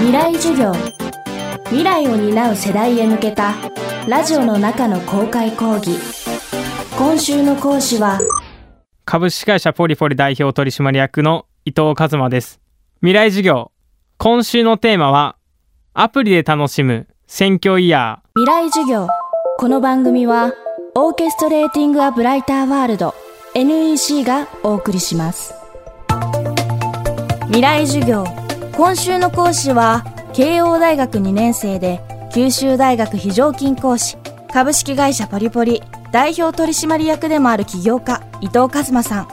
未来授業。未来を担う世代へ向けたラジオの中の公開講義。今週の講師は株式会社ポリポリ代表取締役の伊藤和馬です。未来授業。今週のテーマはアプリで楽しむ選挙イヤ未来授業。この番組はオーケストレーティング・ア・ブライター・ワールド NEC がお送りします。未来授業今週の講師は慶応大学2年生で九州大学非常勤講師株式会社ポリポリ代表取締役でもある起業家伊藤和馬さん。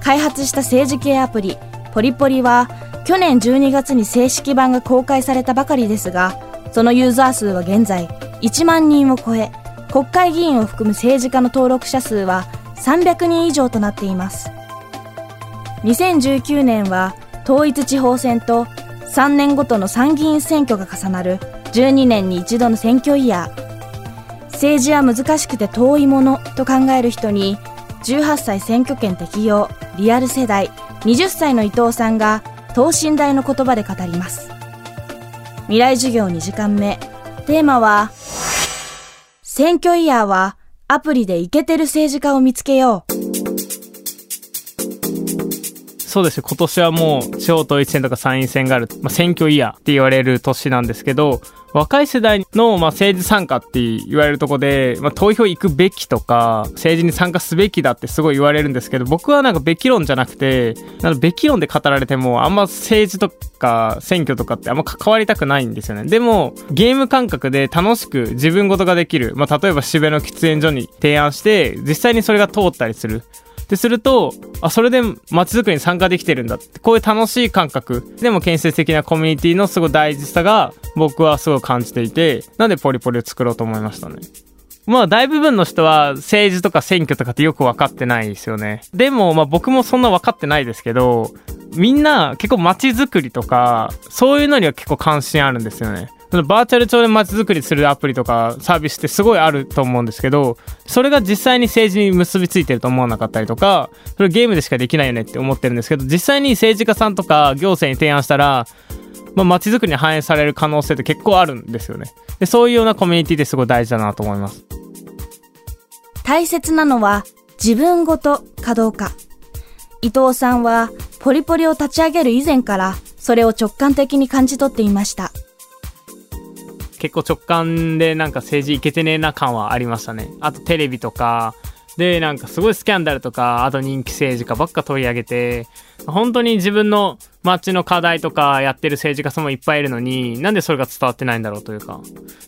開発した政治系アプリポリポリは去年12月に正式版が公開されたばかりですがそのユーザー数は現在1万人を超え国会議員を含む政治家の登録者数は300人以上となっています。2019年は統一地方選と3年ごとの参議院選挙が重なる12年に一度の選挙イヤー。政治は難しくて遠いものと考える人に18歳選挙権適用リアル世代20歳の伊藤さんが等身大の言葉で語ります。未来授業2時間目。テーマは選挙イヤーはアプリでイケてる政治家を見つけよう。そうです。今年はもう地方統一選とか参院選がある、まあ、選挙イヤーって言われる年なんですけど若い世代の、まあ、政治参加って言われるとこで、まあ、投票行くべきとか政治に参加すべきだってすごい言われるんですけど僕はなんかべき論じゃなくてなんかべき論で語られてもあんま政治とか選挙とかってあんま関わりたくないんですよね。でもゲーム感覚で楽しく自分事ができる、まあ、例えば渋谷の喫煙所に提案して実際にそれが通ったりする。ですると、あ、それで街づくりに参加できてるんだって、こういう楽しい感覚、でも建設的なコミュニティのすごい大事さが僕はすごい感じていて、なんでポリポリを作ろうと思いましたね。まあ大部分の人は政治とか選挙とかってよく分かってないですよね。でもまあ僕もそんな分かってないですけど、みんな結構街づくりとか、そういうのには結構関心あるんですよね。そのバーチャル上で街づくりするアプリとかサービスってすごいあると思うんですけど、それが実際に政治に結びついてると思わなかったりとか、それゲームでしかできないよねって思ってるんですけど、実際に政治家さんとか行政に提案したら、まあ、街づくりに反映される可能性って結構あるんですよね。で、そういうようなコミュニティってすごい大事だなと思います。大切なのは自分ごとかどうか。伊藤さんはポリポリを立ち上げる以前からそれを直感的に感じ取っていました。結構直感でなんか政治いけてねえな感はありましたね。あとテレビとか、で、なんかすごいスキャンダルとか、あと人気政治家ばっか取り上げて、本当に自分の街の課題とかやってる政治家さんもいっぱいいるのに、なんでそれが伝わってないんだろうというか、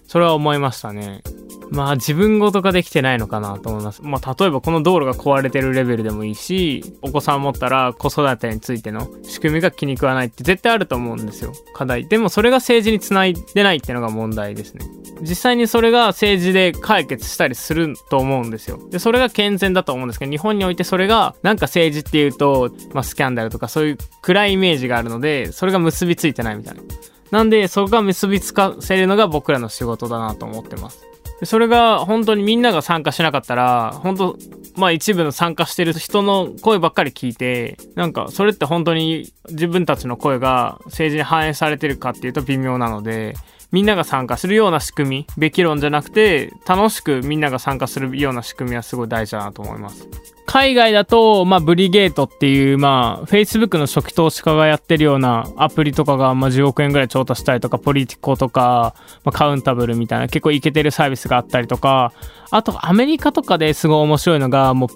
それは思いましたね。まあ自分ごとができてないのかなと思います。まあ例えばこの道路が壊れてるレベルでもいいし、お子さん持ったら子育てについての仕組みが気に食わないって絶対あると思うんですよ。課題。でもそれが政治につないでないっていうのが問題ですね。実際にそれが政治で解決したりすると思うんですよ。で、それが健全だと思うんですけど、日本においてそれがなんか政治っていうと、まあスキャンダルとかそういう暗いイメージがあるので、それが結びついてないみたいな。なんで、そこが結びつかせるのが僕らの仕事だなと思ってます。それが本当にみんなが参加しなかったら、本当まあ一部の参加してる人の声ばっかり聞いて、なんかそれって本当に自分たちの声が政治に反映されてるかっていうと微妙なので、みんなが参加するような仕組み、べき論じゃなくて、楽しくみんなが参加するような仕組みはすごい大事だなと思います。海外だと、まあ、ブリゲートっていう、まあ、Facebook の初期投資家がやってるようなアプリとかが、まあ、10億円ぐらい調達したりとか、ポリティコとか、まあ、カウンタブルみたいな結構イケてるサービスがあったりとか、あとアメリカとかですごい面白いのが、もう、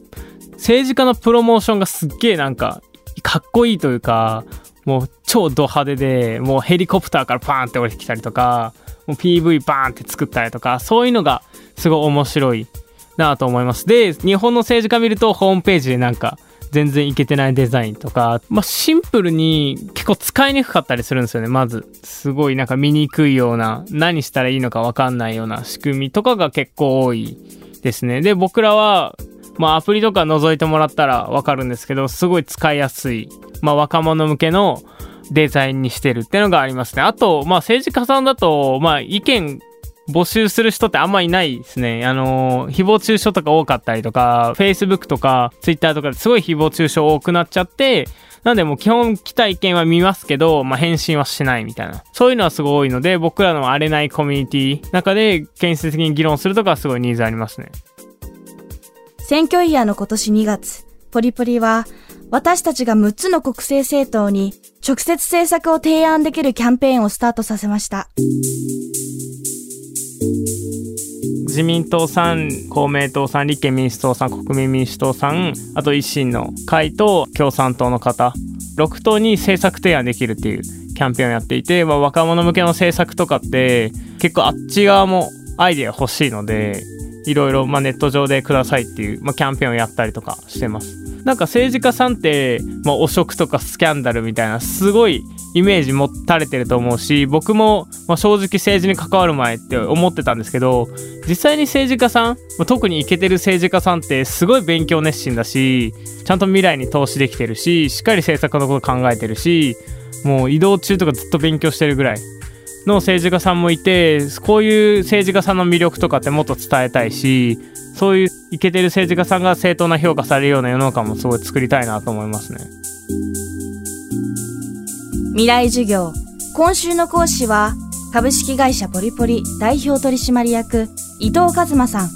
政治家のプロモーションがすっげえなんか、かっこいいというか、もう超ド派手で、もうヘリコプターからパーンって降りてきたりとか、もう PV バーンって作ったりとか、そういうのがすごい面白いなと思います。で、日本の政治家見るとホームページでなんか全然いけてないデザインとか、まあ、シンプルに結構使いにくかったりするんですよね、まず。すごいなんか見にくいような、何したらいいのかわかんないような仕組みとかが結構多いですね。で、僕らは、まあアプリとか覗いてもらったらわかるんですけど、すごい使いやすい、まあ若者向けのデザインにしてるっていうのがありますね。あと、まあ政治家さんだと、まあ意見募集する人ってあんまいないですね。あのー、誹謗中傷とか多かったりとか、Facebook とか Twitter とかですごい誹謗中傷多くなっちゃって、なんでもう基本来た意見は見ますけど、まあ、返信はしないみたいな。そういうのはすごい多いので、僕らの荒れないコミュニティ中で建設的に議論するとかすごいニーズありますね。選挙イヤーの今年2月、ポリポリは私たちが6つの国政政党に直接政策を提案できるキャンペーンをスタートさせました。自民党さん、公明党さん、立憲民主党さん、国民民主党さん、あと維新の会と共産党の方、6党に政策提案できるっていうキャンペーンをやっていて、まあ、若者向けの政策とかって結構あっち側もアイデア欲しいので、いろいろまネット上でくださいっていう、まあ、キャンペーンをやったりとかしてます。なんか政治家さんって、まあ、汚職とかスキャンダルみたいなすごいイメージ持たれてると思うし僕も、まあ、正直政治に関わる前って思ってたんですけど実際に政治家さん、まあ、特にイケてる政治家さんってすごい勉強熱心だしちゃんと未来に投資できてるししっかり政策のこと考えてるしもう移動中とかずっと勉強してるぐらいの政治家さんもいてこういう政治家さんの魅力とかってもっと伝えたいしそういうイケてる政治家さんが正当な評価されるような世の中もすごい作りたいなと思いますね。未来授業今週の講師は株式会社ポリポリ代表取締役伊藤和馬さん。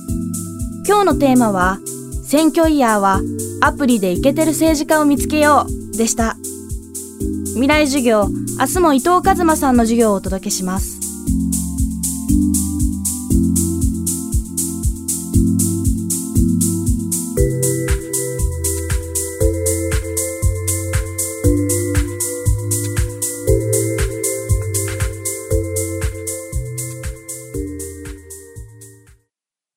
今日のテーマは選挙イヤーはアプリでイケてる政治家を見つけようでした。未来授業明日も伊藤和馬さんの授業をお届けします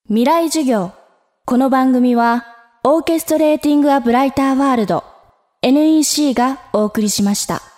未来授業。この番組は、オーケストレーティング・ア・ブライター・ワールド、NEC がお送りしました。